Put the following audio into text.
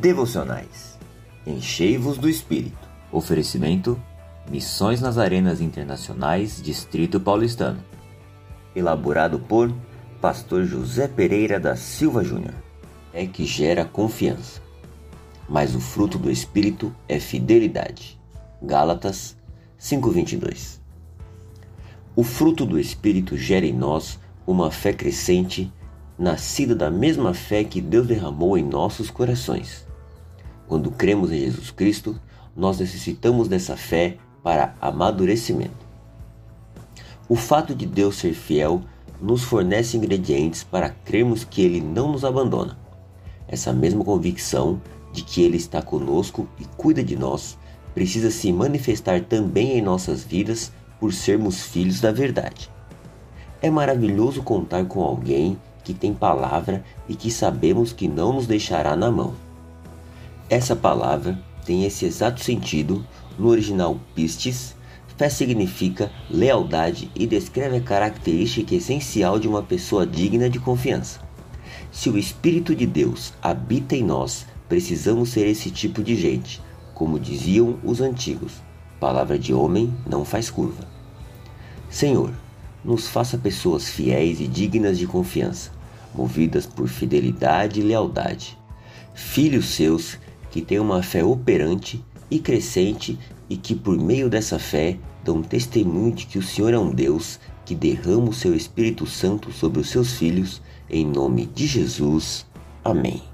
Devocionais. Enchei-vos do Espírito. Oferecimento: Missões nas Arenas Internacionais, Distrito Paulistano. Elaborado por Pastor José Pereira da Silva Júnior. É que gera confiança. Mas o fruto do Espírito é fidelidade. Gálatas 5:22. O fruto do Espírito gera em nós uma fé crescente, nascida da mesma fé que Deus derramou em nossos corações. Quando cremos em Jesus Cristo, nós necessitamos dessa fé para amadurecimento. O fato de Deus ser fiel nos fornece ingredientes para crermos que Ele não nos abandona. Essa mesma convicção de que Ele está conosco e cuida de nós precisa se manifestar também em nossas vidas por sermos filhos da verdade. É maravilhoso contar com alguém que tem palavra e que sabemos que não nos deixará na mão. Essa palavra tem esse exato sentido no original pistes. Fé significa lealdade e descreve a característica essencial de uma pessoa digna de confiança. Se o Espírito de Deus habita em nós, precisamos ser esse tipo de gente, como diziam os antigos: palavra de homem não faz curva. Senhor, nos faça pessoas fiéis e dignas de confiança, movidas por fidelidade e lealdade. Filhos seus que têm uma fé operante e crescente e que, por meio dessa fé, dão testemunho de que o Senhor é um Deus que derrama o seu Espírito Santo sobre os seus filhos, em nome de Jesus. Amém.